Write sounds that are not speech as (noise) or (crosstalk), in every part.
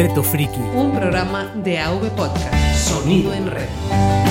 Reto Friki. Un programa de AV Podcast. Sonido en red.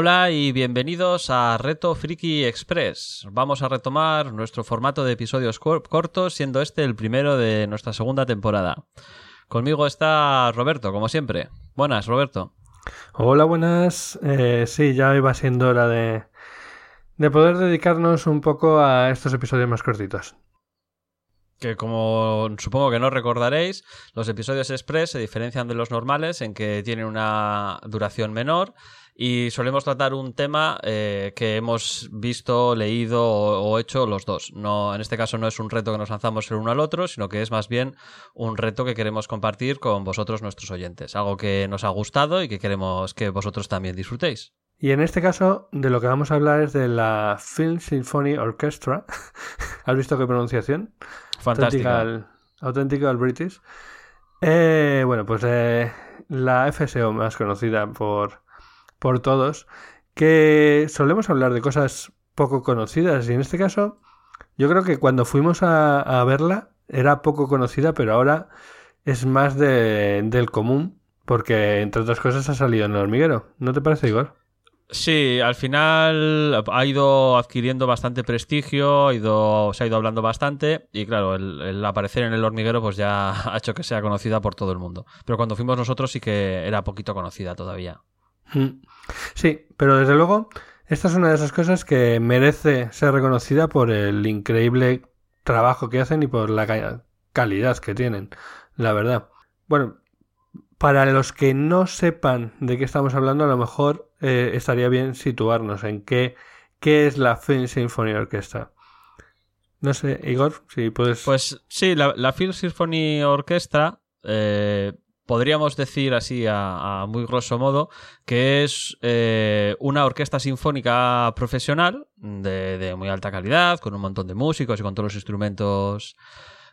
Hola y bienvenidos a Reto Friki Express. Vamos a retomar nuestro formato de episodios cortos, siendo este el primero de nuestra segunda temporada. Conmigo está Roberto, como siempre. Buenas, Roberto. Hola, buenas. Eh, sí, ya iba siendo hora de, de poder dedicarnos un poco a estos episodios más cortitos que como supongo que no recordaréis, los episodios express se diferencian de los normales en que tienen una duración menor y solemos tratar un tema eh, que hemos visto, leído o, hecho los dos. No, en este caso no es un reto que nos lanzamos el uno al otro, sino que es más bien un reto que queremos compartir con vosotros, nuestros oyentes. Algo que nos ha gustado y que queremos que vosotros también disfrutéis. Y en este caso, de lo que vamos a hablar es de la Film Symphony Orchestra. (laughs) ¿Has visto qué pronunciación? Fantástica. Auténtica al British. Eh, bueno, pues eh, la FSO más conocida por por todos, que solemos hablar de cosas poco conocidas y en este caso yo creo que cuando fuimos a, verla era poco conocida, pero ahora es más de, del común porque entre otras cosas ha salido en el hormiguero. ¿No te parece, Igor? Sí, al final ha ido adquiriendo bastante prestigio, ha ido, se ha ido hablando bastante y claro, el, aparecer en el hormiguero pues ya (laughs) ha hecho que sea conocida por todo el mundo. Pero cuando fuimos nosotros sí que era poquito conocida todavía. Mm. Sí, pero desde luego, esta es una de esas cosas que merece ser reconocida por el increíble trabajo que hacen y por la calidad que tienen, la verdad. Bueno, para los que no sepan de qué estamos hablando, a lo mejor eh, estaría bien situarnos en qué, qué es la Film Symphony Orchestra. No sé, Igor, si puedes. Pues sí, la, la Film Symphony Orchestra eh, podríamos decir así a, muy grosso modo que es eh, una orquesta sinfónica profesional de, muy alta calidad, con un montón de músicos y con todos los instrumentos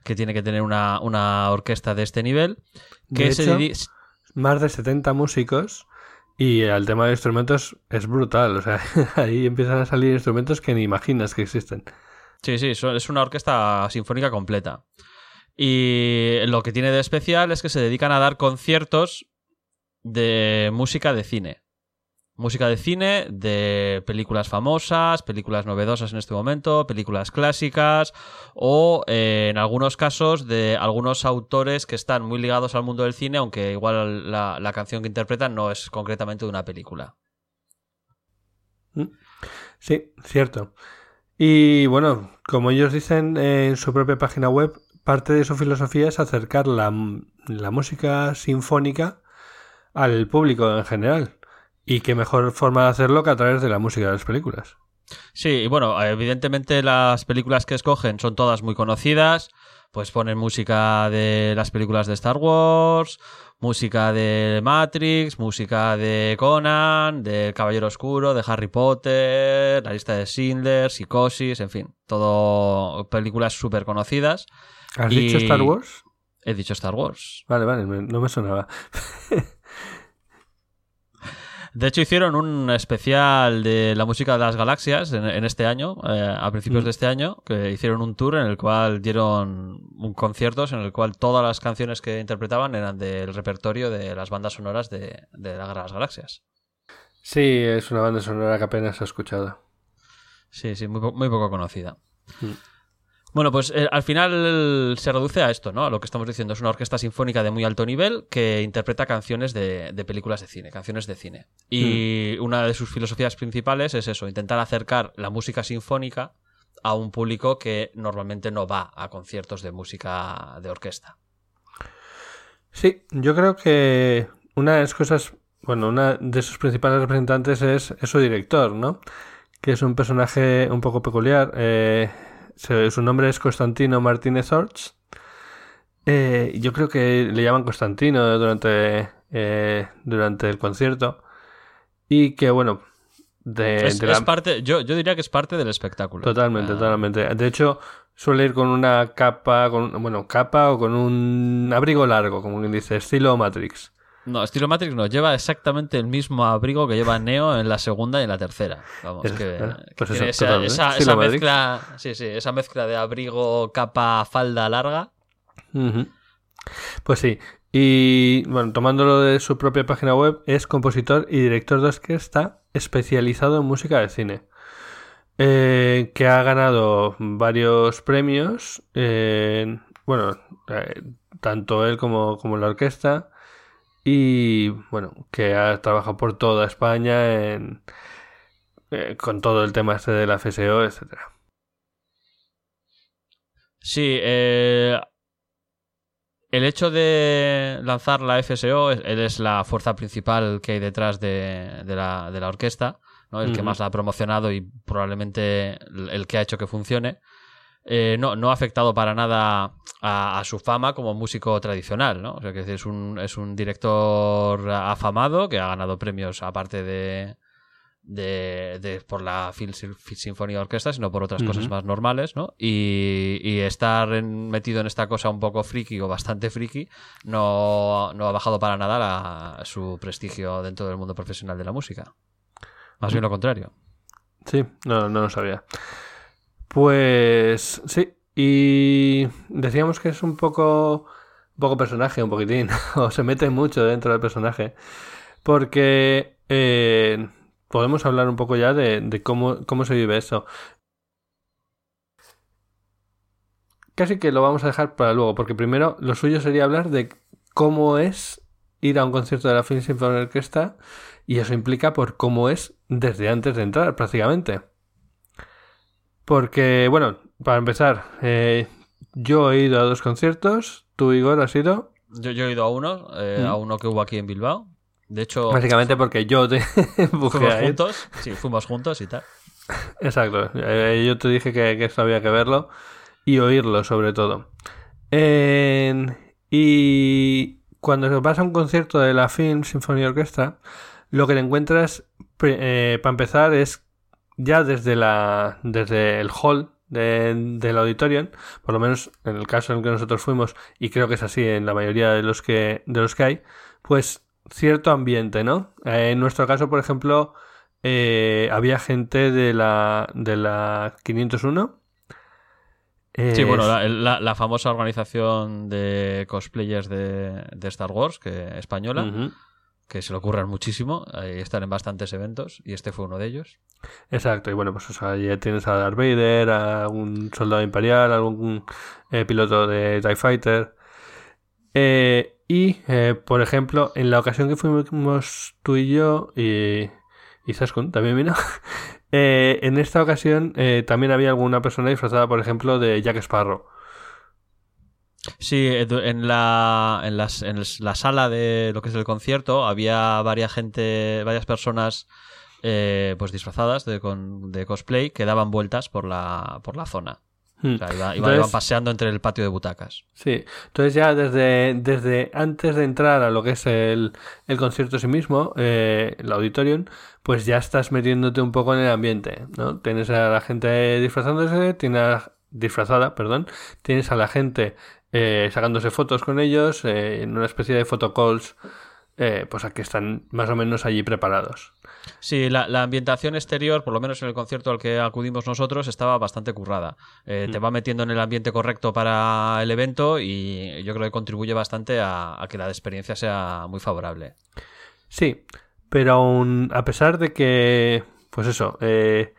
que tiene que tener una, orquesta de este nivel. Que más de 70 músicos y el tema de instrumentos es brutal. O sea, (laughs) ahí empiezan a salir instrumentos que ni imaginas que existen. Sí, sí, es una orquesta sinfónica completa. Y lo que tiene de especial es que se dedican a dar conciertos de música de cine. Música de cine, de películas famosas, películas novedosas en este momento, películas clásicas o eh, en algunos casos de algunos autores que están muy ligados al mundo del cine, aunque igual la, la canción que interpretan no es concretamente de una película. Mm. Sí, cierto. Y bueno, como ellos dicen en su propia página web, parte de su filosofía es acercar la, música sinfónica al público en general. Y qué mejor forma de hacerlo que a través de la música de las películas. Sí, y bueno, evidentemente las películas que escogen son todas muy conocidas. Pues ponen música de las películas de Star Wars, música de Matrix, música de Conan, de Caballero Oscuro, de Harry Potter, la lista de Schindler, Psicosis, en fin, todo películas súper conocidas. ¿Has Y- dicho Star Wars? He dicho Star Wars. Vale, vale, me- no me sonaba. (laughs) De hecho, hicieron un especial de la música de las galaxias en, en este año, eh, a principios Mm. de este año, que hicieron un tour en el cual dieron un conciertos en el cual todas las canciones que interpretaban eran del repertorio de las bandas sonoras de, de la Guerra de las Galaxias. Sí, es una banda sonora que apenas he escuchado. Sí, sí, muy, po- muy poco conocida. Mm. Bueno, pues eh, al final se reduce a esto, ¿no? A lo que estamos diciendo. Es una orquesta sinfónica de muy alto nivel que interpreta canciones de, de películas de cine, canciones de cine. Y una de sus filosofías principales es eso, intentar acercar la música sinfónica a un público que normalmente no va a conciertos de música de orquesta. Sí, yo creo que una de las cosas, bueno, una de sus principales representantes es, es su director, ¿no? Que es un personaje un poco peculiar. eh, su nombre es Constantino Martínez Orts. Eh, yo creo que le llaman Constantino durante, eh, durante el concierto. Y que, bueno, de, es, de la- es parte, yo, yo diría que es parte del espectáculo. Totalmente, Ah, totalmente. De hecho, suele ir con una capa, con, bueno, capa o con un abrigo largo, como quien dice, estilo Matrix. No, estilo Matrix no, lleva exactamente el mismo abrigo que lleva Neo en la segunda y en la tercera. Vamos, Es- que, eh, pues que eso, esa, total, esa- Estilo esa Matrix. mezcla, sí, sí, esa mezcla de abrigo, capa, falda larga. Pues sí. Y bueno, tomándolo de su propia página web, es compositor y director de orquesta especializado en música de cine. Eh, que ha ganado varios premios. eh, bueno, tanto él como, como la orquesta. Y bueno, que ha trabajado por toda España en, eh, con todo el tema este de la FSO, etcétera. Sí, eh, el hecho de lanzar la FSO, es- él es la fuerza principal que hay detrás de, de la, de la orquesta, ¿no? el que más la ha promocionado y probablemente el el que ha hecho que funcione. Eh, no, no ha afectado para nada a, a su fama como músico tradicional, ¿no? O sea, que es un, es un director afamado que ha ganado premios aparte de, de, de- por la Phil Symphony Orquesta, sino por otras cosas más normales, ¿no? Y, y estar en- metido en esta cosa un poco friki o bastante friki no, no ha bajado para nada la- su prestigio dentro del mundo profesional de la música. Más bien lo contrario. Sí, no, no lo sabía. Pues sí, y decíamos que es un poco, poco personaje, un poquitín, (laughs) o se mete mucho dentro del personaje, porque eh, podemos hablar un poco ya de, cómo, cómo se vive eso. Casi que lo vamos a dejar para luego, porque primero lo suyo sería hablar de cómo es ir a un concierto de la Film Symphony Orchestra y eso implica por cómo es desde antes de entrar prácticamente. Porque, bueno, para empezar, eh, yo he ido a dos conciertos, tú Igor has ido, Yo, yo he ido a uno, eh, Mm. a uno que hubo aquí en Bilbao. De hecho, básicamente porque yo te (laughs) empujé fuimos a ir. juntos. Sí, fuimos juntos y tal. Exacto, eh, yo te dije que, que esto había que verlo y oírlo sobre todo. Y cuando vas a un concierto de la Film Symphony Orchestra, lo que te encuentras, para empezar, es ya desde, la, desde el hall de- del auditorium, por lo menos en el caso en el que nosotros fuimos, y creo que es así en la mayoría de los que, de los que hay, pues cierto ambiente, ¿no? Eh, en nuestro caso, por ejemplo, eh, había gente de la, de la 501. Sí, Eh, bueno, la, la- la famosa organización de cosplayers de, de Star Wars, que española, ujú, que se le ocurran muchísimo, eh, están en bastantes eventos y este fue uno de ellos. Exacto, y bueno, pues o ya tienes a Darth Vader, a algún soldado imperial, algún eh, piloto de TIE Fighter. Eh, y, eh, por ejemplo, en la ocasión que fuimos tú y yo, y, y Saskun también vino, (laughs) en esta ocasión también había alguna persona disfrazada, por ejemplo, de Jack Sparrow. Sí, en la, en, las- en la sala de lo que es el concierto había varias gente, varias personas eh, pues disfrazadas de, con- de cosplay que daban vueltas por la, por la zona. O sea, iba- iba- iban paseando entre el patio de butacas. Sí, entonces ya desde, desde antes de entrar a lo que es el, el concierto en sí mismo, eh, el auditorium, pues ya estás metiéndote un poco en el ambiente, ¿no? Tienes a la gente disfrazándose, tienes a- disfrazada, perdón, tienes a la gente eh, sacándose fotos con ellos, eh, en una especie de photocalls, eh, pues aquí están más o menos allí preparados. Sí, la, la ambientación exterior, por lo menos en el concierto al que acudimos nosotros, estaba bastante currada. Eh, Te va metiendo en el ambiente correcto para el evento y yo creo que contribuye bastante a, a que la experiencia sea muy favorable. Sí, pero aún a pesar de que, pues eso, eh,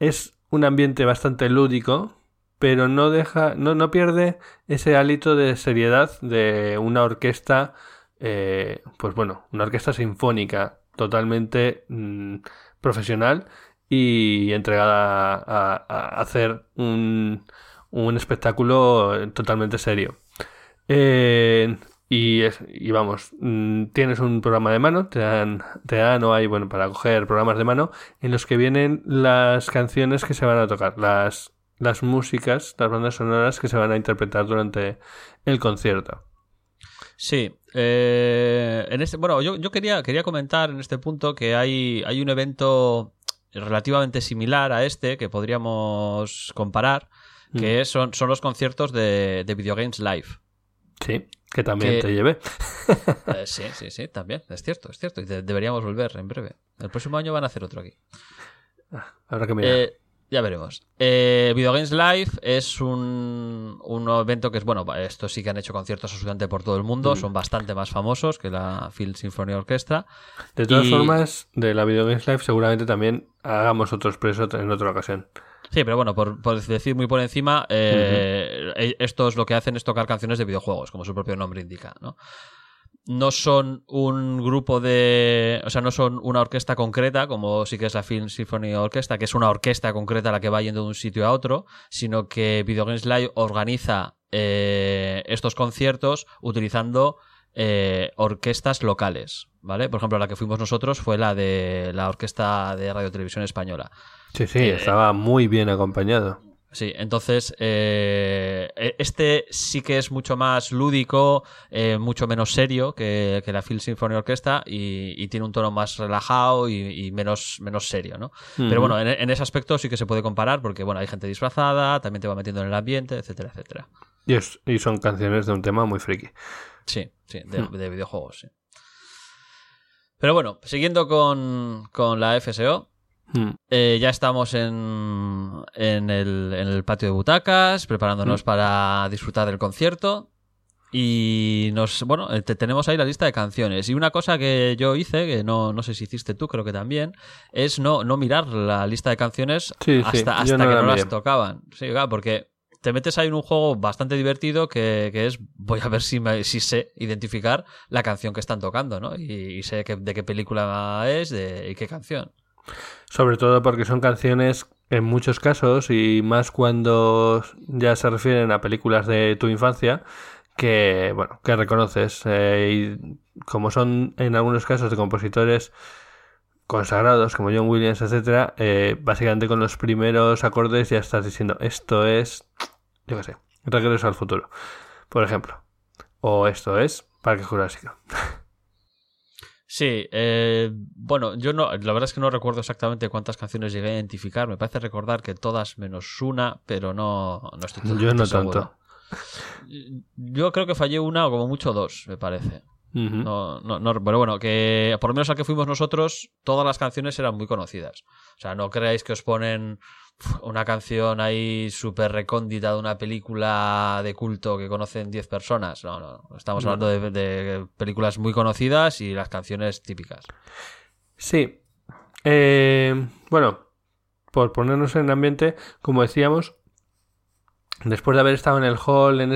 es un ambiente bastante lúdico, pero no deja, no, no pierde ese hálito de seriedad de una orquesta, eh, pues bueno, una orquesta sinfónica totalmente mm, profesional y entregada a, a- hacer un, un espectáculo totalmente serio. Eh, y, es- y vamos, mm, tienes un programa de mano, te dan, te dan o hay, bueno, para coger programas de mano en los que vienen las canciones que se van a tocar, las, las músicas, las bandas sonoras que se van a interpretar durante el concierto. Sí, eh, en este, bueno, yo, yo quería, quería comentar en este punto que hay, hay un evento relativamente similar a este que podríamos comparar, que son, son los conciertos de, de Video Games Live. Sí, que también Que- te llevé. (laughs) Eh, sí, sí, sí, también, es cierto, es cierto. Y de- deberíamos volver en breve. El próximo año van a hacer otro aquí. Habrá que mirar. Eh, ya veremos. Eh, Video Games Live es un, un evento que es, bueno, esto sí que han hecho conciertos absolutamente por todo el mundo, son bastante más famosos que la Field Symphony Orchestra. de todas y- formas, de la Video Games Live seguramente también hagamos otro expreso en otra ocasión. Sí, pero bueno, por, por decir muy por encima, eh, e- estos lo que hacen es tocar canciones de videojuegos, como su propio nombre indica, ¿no? No son un grupo de. O sea, no son una orquesta concreta, como sí que es la Film Symphony Orchestra, que es una orquesta concreta la que va yendo de un sitio a otro, sino que Video Games Live organiza eh, estos conciertos utilizando eh, orquestas locales, ¿vale? Por ejemplo, la que fuimos nosotros fue la de la Orquesta de Radio Televisión Española. Sí, sí, Eh, estaba muy bien acompañado. Sí, entonces eh, este sí que es mucho más lúdico, eh, mucho menos serio que, que la Phil Symphony Orchestra y, y tiene un tono más relajado y, y menos, menos serio, ¿no? Pero bueno, en, en ese aspecto sí que se puede comparar porque bueno, hay gente disfrazada, también te va metiendo en el ambiente, etcétera, etcétera. Y, es- y son canciones de un tema muy friki. Sí, sí, de, de videojuegos, sí. Pero bueno, siguiendo con, con la FSO, Mm. Eh, ya estamos en, en, el, en el patio de butacas, preparándonos para disfrutar del concierto. Y nos, bueno, eh, te- tenemos ahí la lista de canciones. Y una cosa que yo hice, que no, no sé si hiciste tú, creo que también, es no, no mirar la lista de canciones Sí, hasta, yo hasta no que la no las tocaban. Sí, claro, porque te metes ahí en un juego bastante divertido que, que es voy a ver si, me- si sé identificar la canción que están tocando, ¿no? Y, y sé que- de qué película es de, y qué canción. Sobre todo porque son canciones, en muchos casos, y más cuando ya se refieren a películas de tu infancia, que, bueno, que reconoces. eh, y como son en algunos casos de compositores consagrados como John Williams, etcétera, eh, básicamente con los primeros acordes ya estás diciendo esto es, yo qué sé, Regreso al futuro, por ejemplo, o esto es Parque Jurásico. (laughs) Sí, eh, bueno, yo no, la verdad es que no recuerdo exactamente cuántas canciones llegué a identificar. Me parece recordar que todas menos una, pero no, no estoy Yo no seguro. tanto. Yo creo que fallé una o como mucho dos, me parece. No, no, no, pero bueno, que por lo menos al que fuimos nosotros, todas las canciones eran muy conocidas. O sea, no creáis que os ponen una canción ahí súper recóndita de una película de culto que conocen 10 personas. No, no, no. Estamos hablando de, de películas muy conocidas y las canciones típicas. Sí. Eh, bueno, por ponernos en ambiente, como decíamos, después de haber estado en el hall en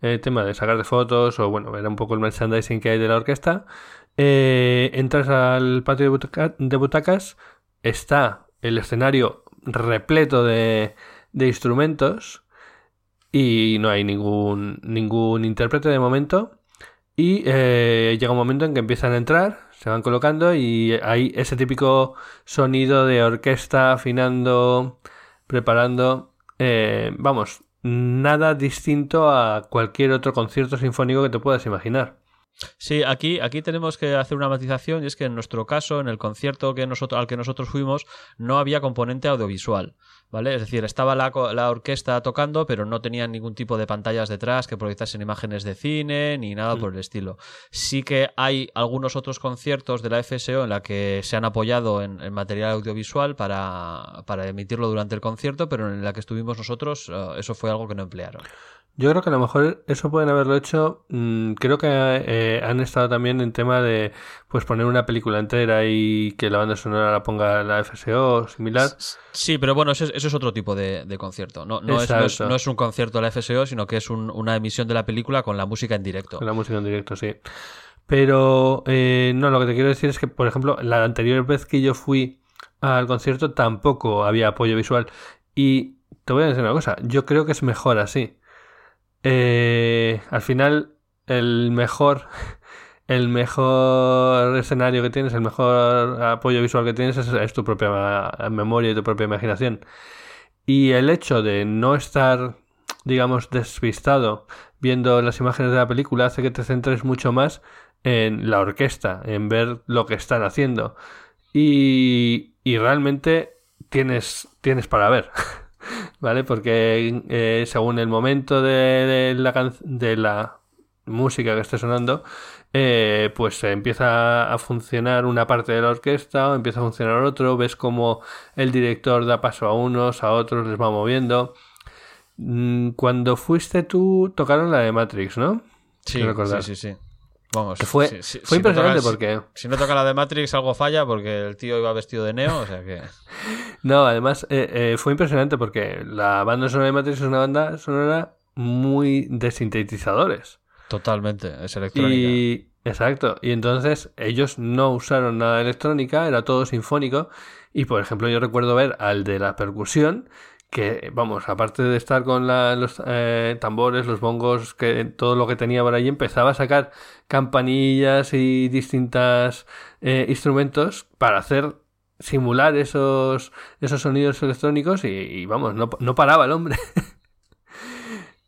este tema de sacar de fotos o bueno, ver un poco el merchandising que hay de la orquesta, eh, entras al patio de butacas, está el escenario repleto de, de instrumentos y no hay ningún, ningún intérprete de momento. Y eh, llega un momento en que empiezan a entrar, se van colocando y hay ese típico sonido de orquesta afinando, preparando, eh, vamos, nada distinto a cualquier otro concierto sinfónico que te puedas imaginar. Sí, aquí, aquí tenemos que hacer una matización y es que en nuestro caso, en el concierto que nosotros, al que nosotros fuimos, no había componente audiovisual, ¿vale? Es decir, estaba la, la orquesta tocando, pero no tenían ningún tipo de pantallas detrás que proyectasen imágenes de cine ni nada por el estilo. Sí que hay algunos otros conciertos de la FSO en la que se han apoyado en, en material audiovisual para, para, emitirlo durante el concierto, pero en la que estuvimos nosotros, uh, eso fue algo que no emplearon. Yo creo que a lo mejor eso pueden haberlo hecho. Mmm, creo que eh, han estado también en tema de pues poner una película entera y que la banda sonora la ponga la FSO similar. Sí, pero bueno, eso es, eso es otro tipo de, de concierto. No, no, es, no, es, no, es, un concierto de la FSO, sino que es un, una emisión de la película con la música en directo. Con la música en directo, sí. Pero eh, no, lo que te quiero decir es que, por ejemplo, la anterior vez que yo fui al concierto tampoco había apoyo visual. Y te voy a decir una cosa, yo creo que es mejor así. Eh, al final, el mejor, (laughs) el mejor escenario que tienes, el mejor apoyo visual que tienes es, tu propia memoria y tu propia imaginación. Y el hecho de no estar, digamos, despistado viendo las imágenes de la película hace que te centres mucho más en la orquesta, en ver lo que están haciendo. Y, y realmente tienes, tienes para ver. (laughs) ¿vale? Porque eh, según el momento de, de, la, de la música que esté sonando, eh, pues empieza a funcionar una parte de la orquesta o empieza a funcionar otro, ves como el director da paso a unos, a otros, les va moviendo. Mm, cuando fuiste tú, tocaron la de Matrix, ¿no? Sí, sí, sí, sí. Vamos, fue, si, si, fue si impresionante no toca, porque... Si, no toca la de Matrix algo falla porque el tío iba vestido de Neo, o sea que... (laughs) no, además eh, eh, fue impresionante porque la banda sonora de Matrix es una banda sonora muy de sintetizadores. Totalmente, es electrónica. Y... Exacto, y entonces ellos no usaron nada de electrónica, era todo sinfónico. Y por ejemplo, yo recuerdo ver al de la percusión que, vamos, aparte de estar con la, los eh, tambores, los bongos, que todo lo que tenía por ahí, empezaba a sacar campanillas y distintos eh, instrumentos para hacer simular esos, esos sonidos electrónicos y, y vamos, no, no, paraba el hombre. (laughs)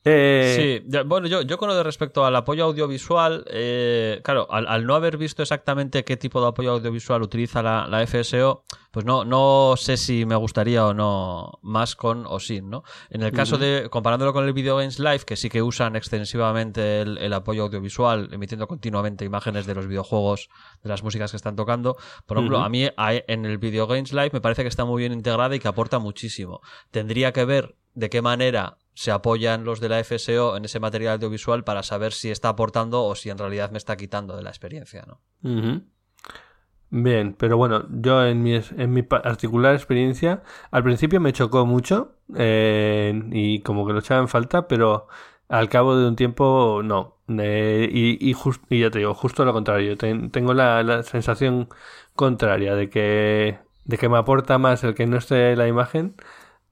Eh... Sí, bueno, yo, yo con lo de respecto al apoyo audiovisual, eh, claro, al, al, no haber visto exactamente qué tipo de apoyo audiovisual utiliza la, la, FSO, pues no, no sé si me gustaría o no más con o sin, ¿no? En el caso uh -huh. de, comparándolo con el Video Games Live, que sí que usan extensivamente el, el, apoyo audiovisual, emitiendo continuamente imágenes de los videojuegos, de las músicas que están tocando, por ejemplo, uh -huh. a mí en el Video Games Live me parece que está muy bien integrada y que aporta muchísimo. Tendría que ver de qué manera se apoyan los de la FSO en ese material audiovisual para saber si está aportando o si en realidad me está quitando de la experiencia, ¿no? Bien, pero bueno, yo en mi, en mi particular experiencia, al principio me chocó mucho eh, y como que lo echaba en falta, pero al cabo de un tiempo no. Eh, y, y, y, ya te digo, justo lo contrario. Ten, tengo la, la, sensación contraria de que, de que me aporta más el que no esté la imagen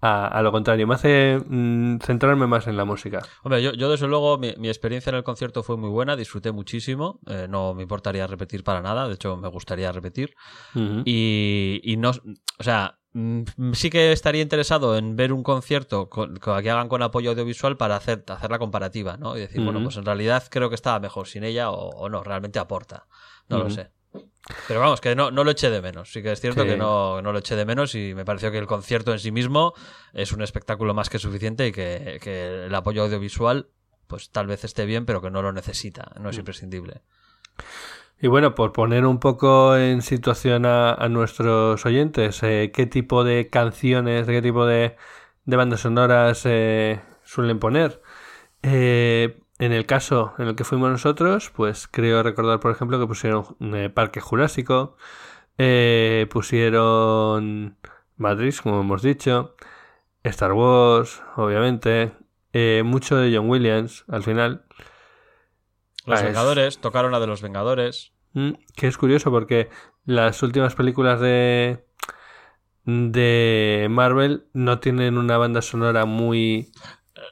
a, a, lo contrario, me hace mmm, centrarme más en la música. Hombre, yo, yo desde luego mi, mi, experiencia en el concierto fue muy buena, disfruté muchísimo, eh, no me importaría repetir para nada, de hecho me gustaría repetir. Uh -huh. y, y no, o sea, mm, sí que estaría interesado en ver un concierto con, con, que hagan con apoyo audiovisual para hacer, hacer la comparativa, ¿no? Y decir, uh -huh. bueno, pues en realidad creo que estaba mejor sin ella o, o no, realmente aporta. No uh -huh. lo sé. Pero vamos, que no, no, lo eché de menos. Sí que es cierto sí. que no, no, lo eché de menos y me pareció que el concierto en sí mismo es un espectáculo más que suficiente y que, que el apoyo audiovisual pues tal vez esté bien, pero que no lo necesita, no es mm. imprescindible. Y bueno, por poner un poco en situación a, a nuestros oyentes, eh, ¿qué tipo de canciones, qué tipo de, de bandas sonoras eh, suelen poner? Eh, en el caso en el que fuimos nosotros, pues creo recordar, por ejemplo, que pusieron eh, Parque Jurásico, eh, pusieron Madrid, como hemos dicho, Star Wars, obviamente, eh, mucho de John Williams al final. Los ah, Vengadores, es... tocaron la de los Vengadores. Mm, que es curioso porque las últimas películas de de Marvel no tienen una banda sonora muy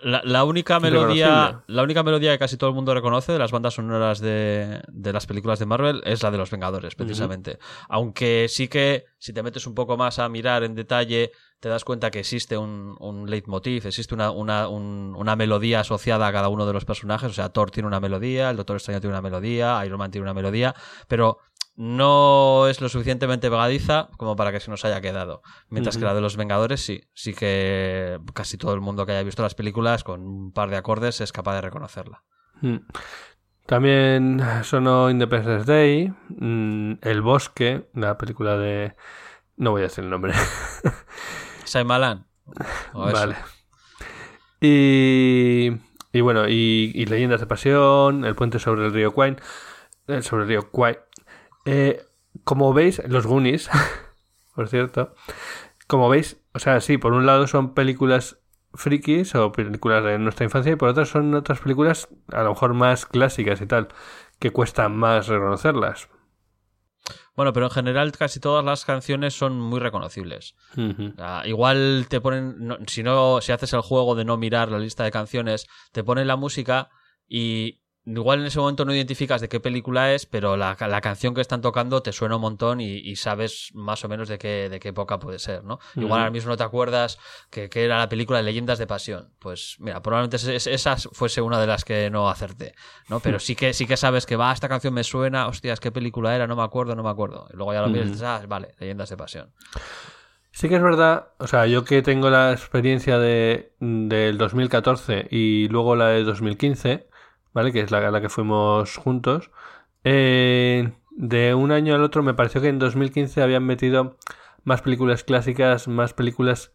la, la única melodía la única melodía que casi todo el mundo reconoce de las bandas sonoras de, de las películas de Marvel es la de los Vengadores, precisamente. Aunque sí que si te metes un poco más a mirar en detalle, te das cuenta que existe un, un leitmotiv, existe una, una, un- una melodía asociada a cada uno de los personajes. O sea, Thor tiene una melodía, el Doctor Extraño tiene una melodía, Iron Man tiene una melodía, pero no es lo suficientemente pegadiza como para que se nos haya quedado. Mientras que la de los Vengadores sí, sí que casi todo el mundo que haya visto las películas con un par de acordes es capaz de reconocerla. Mm. También sonó Independence Day, mm, El Bosque, la película de... No voy a decir el nombre. (laughs) Eso. vale. Y, y bueno, y, y Leyendas de Pasión, El puente sobre el río Kwai. eh, sobre el río Kwai. Eh, como veis, los Goonies, (laughs) por cierto, como veis, o sea, sí, por un lado son películas frikis o películas de nuestra infancia y por otro son otras películas a lo mejor más clásicas y tal, que cuesta más reconocerlas. Bueno, pero en general casi todas las canciones son muy reconocibles. Ah, igual te ponen, no- si no, si haces el juego de no mirar la lista de canciones, te ponen la música y igual en ese momento no identificas de qué película es, pero la, la canción que están tocando te suena un montón y, y sabes más o menos de qué, de qué época puede ser, ¿no? Igual ahora mismo no te acuerdas que, que era la película de Leyendas de Pasión. Pues mira, probablemente es- es- esa fuese una de las que no acerté, ¿no? Pero sí que, sí que sabes que va, esta canción me suena, hostias, qué película era, no me acuerdo, no me acuerdo. Y luego ya lo miras y Ujú. dices, ah, vale, Leyendas de Pasión. Sí que es verdad, o sea, yo que tengo la experiencia de, del 2014 y luego la de 2015, ¿vale? Que es la, que fuimos juntos. eh, de un año al otro me pareció que en 2015 habían metido más películas clásicas, más películas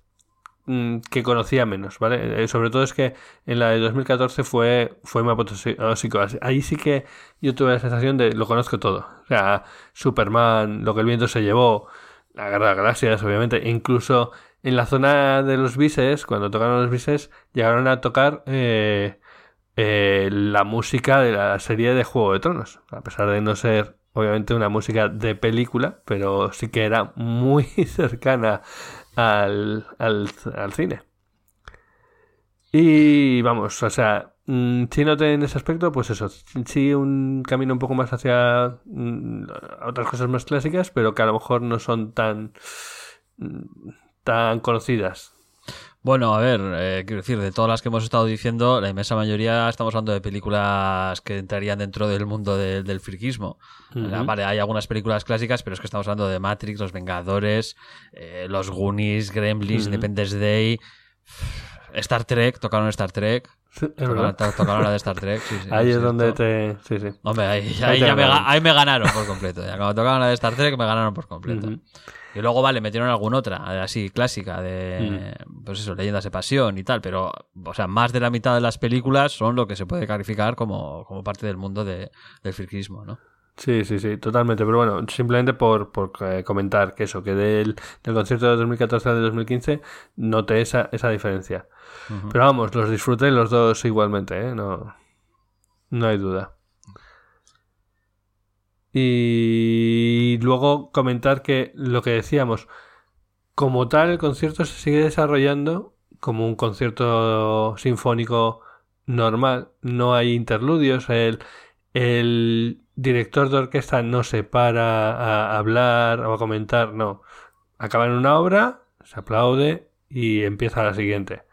mm, que conocía menos, ¿vale? Eh, sobre todo es que en la de 2014 fue, fue muy apoteósico. Ahí sí que yo tuve la sensación de lo conozco todo. O sea, Superman, lo que el viento se llevó, la Guerra de Galaxias, obviamente, e incluso en la zona de los bises, cuando tocaron los bises, llegaron a tocar eh, eh, la música de la serie de Juego de Tronos, a pesar de no ser, obviamente, una música de película, pero sí que era muy (laughs) cercana al, al, al cine. Y vamos, o sea, mm, si noté en ese aspecto, pues eso, sí un camino un poco más hacia mm, otras cosas más clásicas, pero que a lo mejor no son tan mm, tan conocidas. Bueno, a ver, eh, quiero decir, de todas las que hemos estado diciendo, la inmensa mayoría estamos hablando de películas que entrarían dentro del mundo de- del friquismo. Ujú. Vale, hay algunas películas clásicas, pero es que estamos hablando de Matrix, Los Vengadores, eh, Los Goonies, Gremlins. Independence Day, (sighs) Star Trek, tocaron Star Trek, (laughs) tocaron, tocaron la de Star Trek. sí, sí, Ahí es donde te... Sí, sí. Hombre, ahí, Ahí ahí te ya me, ahí me ganaron por completo. Ya, cuando tocaron la de Star Trek me ganaron por completo. Ujú. Y luego, vale, metieron alguna otra, así clásica, de, pues eso, leyendas de pasión y tal, pero, o sea, más de la mitad de las películas son lo que se puede calificar como, como parte del mundo de- del friquismo, ¿no? Sí, sí, sí, totalmente. Pero bueno, simplemente por, por eh, comentar que eso, que del, del concierto de 2014 al de 2015 noté esa, esa diferencia. Pero vamos, los disfruté los dos igualmente, ¿eh? No, no hay duda. Y luego comentar que lo que decíamos, como tal el concierto se sigue desarrollando como un concierto sinfónico normal, no hay interludios, el, el director de orquesta no se para a hablar o a comentar, no. Acaba en una obra, se aplaude y empieza la siguiente.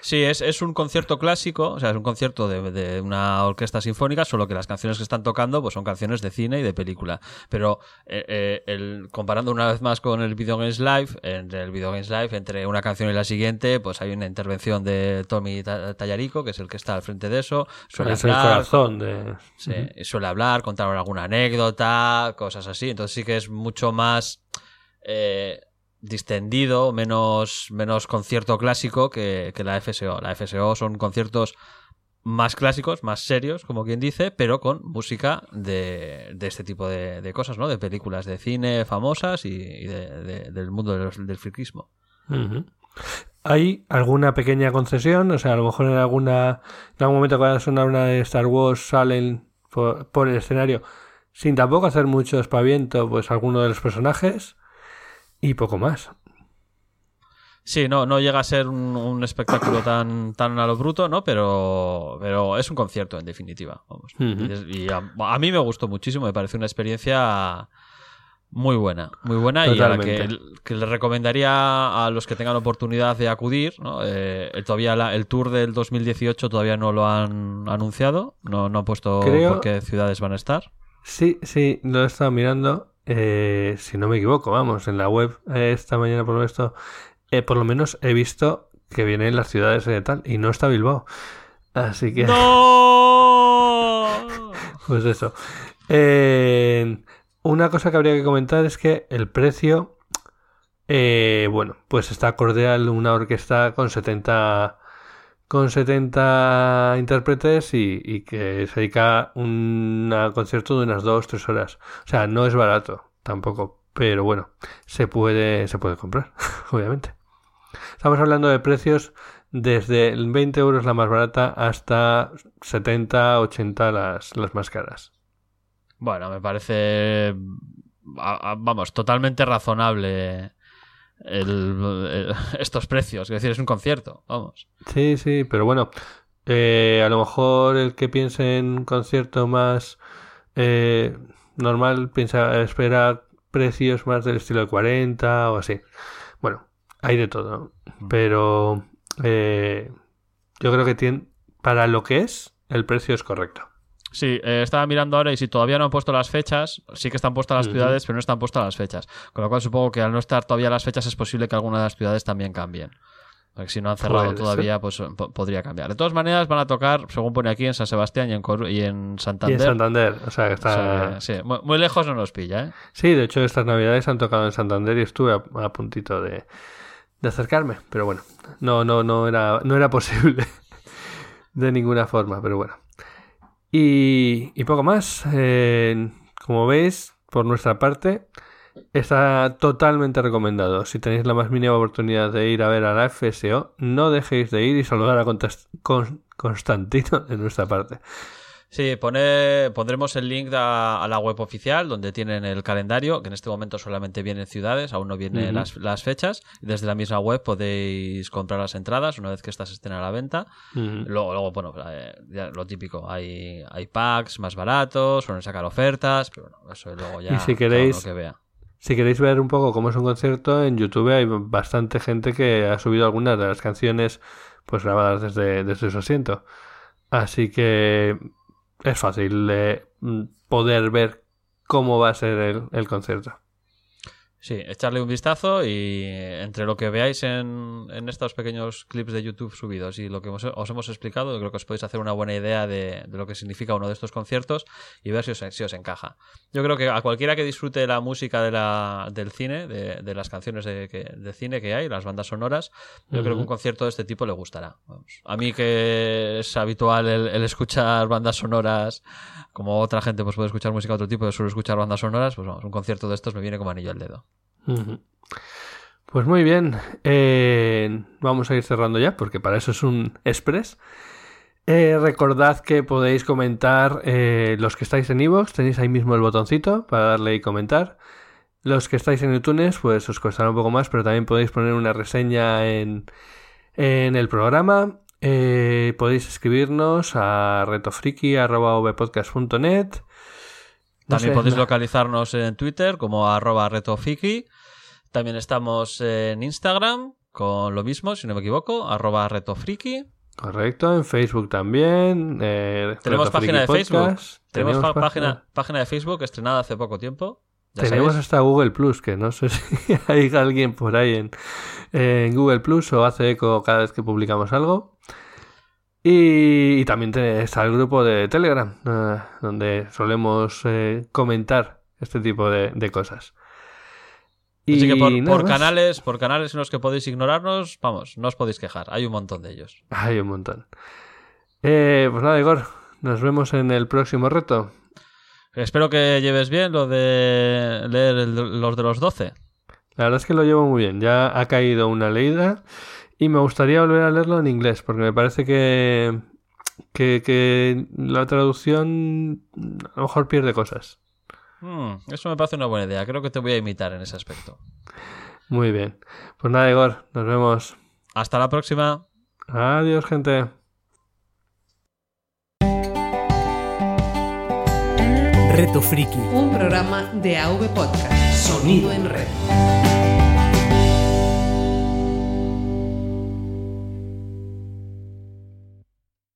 Sí, es, es un concierto clásico, o sea, es un concierto de, de una orquesta sinfónica, solo que las canciones que están tocando pues son canciones de cine y de película. Pero eh, eh, el, comparando una vez más con el Video Games Live, entre el Video Games Live, entre una canción y la siguiente, pues hay una intervención de Tommy Ta- Tallarico, que es el que está al frente de eso. Suele es el hablar, corazón de... Sí, suele hablar, contar alguna anécdota, cosas así. Entonces sí que es mucho más eh, distendido, menos, menos concierto clásico que, que la FSO. La FSO son conciertos más clásicos, más serios, como quien dice, pero con música de, de este tipo de, de cosas, ¿no? De películas de cine famosas y, de- de- del mundo de los- del friquismo. ¿Hay alguna pequeña concesión? O sea, a lo mejor en alguna en algún momento cuando suena una de Star Wars salen por el escenario sin tampoco hacer mucho espaviento, pues alguno de los personajes y poco más. Sí, no, no llega a ser un, un espectáculo tan, tan a lo bruto, ¿no? Pero, pero es un concierto, en definitiva. Vamos. Y, a, a mí me gustó muchísimo, me pareció una experiencia muy buena, muy buena y a la que, Totalmente. que le recomendaría a los que tengan oportunidad de acudir. ¿no? Eh, el- todavía la- el tour del 2018 todavía no lo han anunciado, no, no han puesto Creo- por qué ciudades van a estar. Sí, sí, lo he estado mirando. Eh, si no me equivoco, vamos, en la web eh, esta mañana por esto, eh, por lo menos he visto que vienen las ciudades de tal y no está Bilbao. Así que, ¡No! (laughs) pues eso. Una cosa que habría que comentar es que el precio, bueno, pues está acorde a una orquesta con 70 con 70 intérpretes y, y que se dedica un concierto de unas 2-3 horas. O sea, no es barato tampoco, pero bueno, se puede, se puede comprar, (laughs) obviamente. Estamos hablando de precios desde el 20 euros la más barata hasta 70, 80 las, las más caras. Bueno, me parece, vamos, totalmente razonable el- el- (laughs) estos precios. Es decir, es un concierto, vamos. Sí, sí, pero bueno, eh, a lo mejor el que piense en un concierto más eh, normal piensa espera precios más del estilo de 40 o así. Bueno, hay de todo, pero eh, yo creo que tiene, para lo que es, el precio es correcto. Sí, eh, estaba mirando ahora y si todavía no han puesto las fechas, sí que están puestas las ciudades, pero no están puestas las fechas. Con lo cual supongo que al no estar todavía las fechas es posible que alguna de las ciudades también cambien. Porque si no han cerrado todavía, pues po- podría cambiar. De todas maneras, van a tocar, según pone aquí, en San Sebastián y en, Coru- y en Y Santander. en Santander, o sea que O está... sea, sí, muy, muy lejos no nos pilla, ¿eh? Sí, de hecho estas navidades han tocado en Santander y estuve a, a puntito de, de acercarme, pero bueno, no, no, no era, no era (laughs) posible de ninguna forma, pero bueno. Y, y poco más. eh, como veis, por nuestra parte, está totalmente recomendado. Si tenéis la más mínima oportunidad de ir a ver a la FSO, no dejéis de ir y saludar a Constantino de nuestra parte. Sí, pone, pondremos el link a, a la web oficial donde tienen el calendario, que en este momento solamente vienen ciudades, aún no vienen las, las fechas. Desde la misma web podéis comprar las entradas una vez que estas estén a la venta. Luego, luego bueno, eh, ya lo típico, hay, hay packs más baratos, suelen sacar ofertas, pero bueno, eso luego ya Y si queréis- que vea. Si queréis ver un poco cómo es un concierto, en YouTube hay bastante gente que ha subido algunas de las canciones pues grabadas desde, desde su asiento. Así que es fácil mm, poder ver cómo va a ser el, el concierto. Sí, echarle un vistazo y entre lo que veáis en, en estos pequeños clips de YouTube subidos y lo que os hemos explicado, yo creo que os podéis hacer una buena idea de, de lo que significa uno de estos conciertos y ver si os, si os encaja. Yo creo que a cualquiera que disfrute la música de la, del cine, de, de las canciones de, que- de cine que hay, las bandas sonoras, yo creo que un concierto de este tipo le gustará. Vamos. A mí que es habitual el, el escuchar bandas sonoras, como otra gente pues puede escuchar música de otro tipo, yo suelo escuchar bandas sonoras, pues vamos, un concierto de estos me viene como anillo al dedo. Pues muy bien, eh, vamos a ir cerrando ya porque para eso es un express. Eh, recordad que podéis comentar eh, los que estáis en iVoox, tenéis ahí mismo el botoncito para darle y comentar. Los que estáis en iTunes, pues os costará un poco más, pero también podéis poner una reseña en, en el programa. Podéis escribirnos a retofriki.vpodcast.net. También sé, podéis no- localizarnos en Twitter como arroba retofiki. También estamos en Instagram con lo mismo, si no me equivoco, arroba retofriki. Correcto, en Facebook también. eh, Tenemos página de Facebook. Tenemos, página- página, página de Facebook estrenada hace poco tiempo. Ya Tenemos sabéis. hasta Google Plus, que no sé (laughs) si hay alguien por ahí en, en Google Plus o hace eco cada vez que publicamos algo. Y, y también está el grupo de Telegram, eh, donde solemos eh, comentar este tipo de, de cosas. Así que por, canales, por canales en los que podéis ignorarnos, vamos, no os podéis quejar. Hay un montón de ellos. Hay un montón. Eh, pues nada, Igor, nos vemos en el próximo reto. Espero que lleves bien lo de leer el- los de los 12. La verdad es que lo llevo muy bien. Ya ha caído una leída y me gustaría volver a leerlo en inglés, porque me parece que, que, la traducción a lo mejor pierde cosas. Hmm, eso me parece una buena idea. Creo que te voy a imitar en ese aspecto. Muy bien. Pues nada, Igor, nos vemos. Hasta la próxima. Adiós, gente. Reto Friki. Un programa de AV Podcast. Sonido en red.